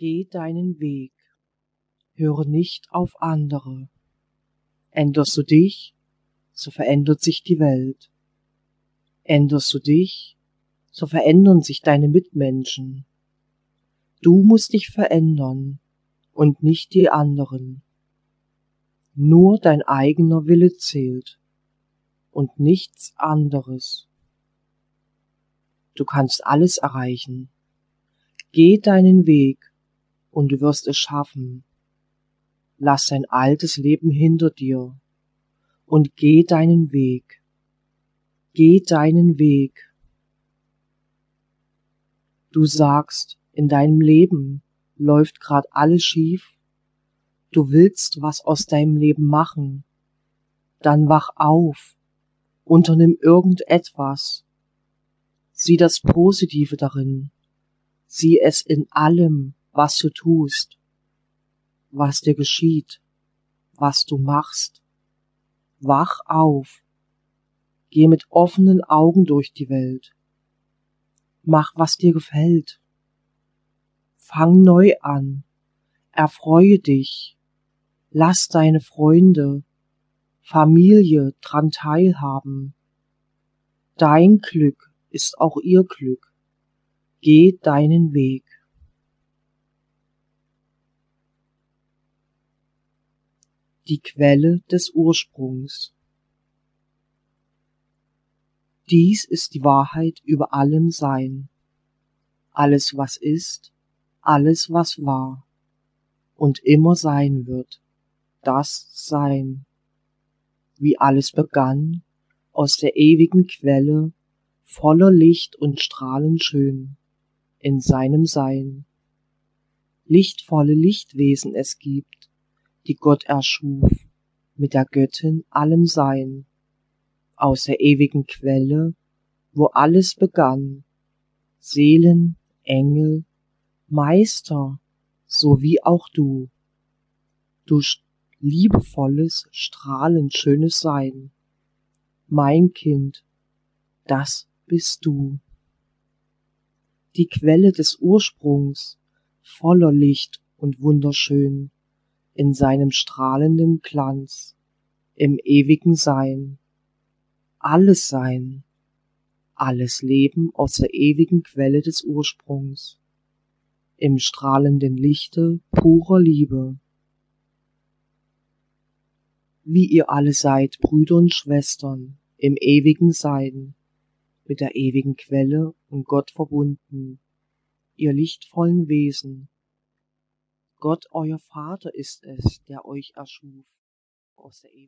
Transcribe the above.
Geh deinen Weg, höre nicht auf andere. Änderst du dich, so verändert sich die Welt. Änderst du dich, so verändern sich deine Mitmenschen. Du musst dich verändern und nicht die anderen. Nur dein eigener Wille zählt und nichts anderes. Du kannst alles erreichen. Geh deinen Weg und du wirst es schaffen. Lass dein altes Leben hinter dir und geh deinen Weg. Geh deinen Weg. Du sagst, in deinem Leben läuft grad alles schief. Du willst was aus deinem Leben machen. Dann wach auf, unternimm irgendetwas. Sieh das Positive darin. Sieh es in allem, was du tust, was dir geschieht, was du machst. Wach auf. Geh mit offenen Augen durch die Welt. Mach, was dir gefällt. Fang neu an. Erfreue dich. Lass deine Freunde, Familie dran teilhaben. Dein Glück ist auch ihr Glück. Geh deinen Weg. Die Quelle des Ursprungs. Dies ist die Wahrheit über allem Sein. Alles, was ist, alles, was war und immer sein wird, das Sein. Wie alles begann, aus der ewigen Quelle, voller Licht und strahlend schön, in seinem Sein. Lichtvolle Lichtwesen es gibt, die Gott erschuf, mit der Göttin allem Sein, aus der ewigen Quelle, wo alles begann, Seelen, Engel, Meister, so wie auch du. Du liebevolles, strahlend schönes Sein, mein Kind, das bist du. Die Quelle des Ursprungs, voller Licht und wunderschön, in seinem strahlenden Glanz, im ewigen Sein. Alles Sein, alles Leben aus der ewigen Quelle des Ursprungs, im strahlenden Lichte purer Liebe. Wie ihr alle seid Brüder und Schwestern im ewigen Sein, mit der ewigen Quelle und Gott verbunden, ihr lichtvollen Wesen, Gott euer Vater ist es, der euch erschuf aus der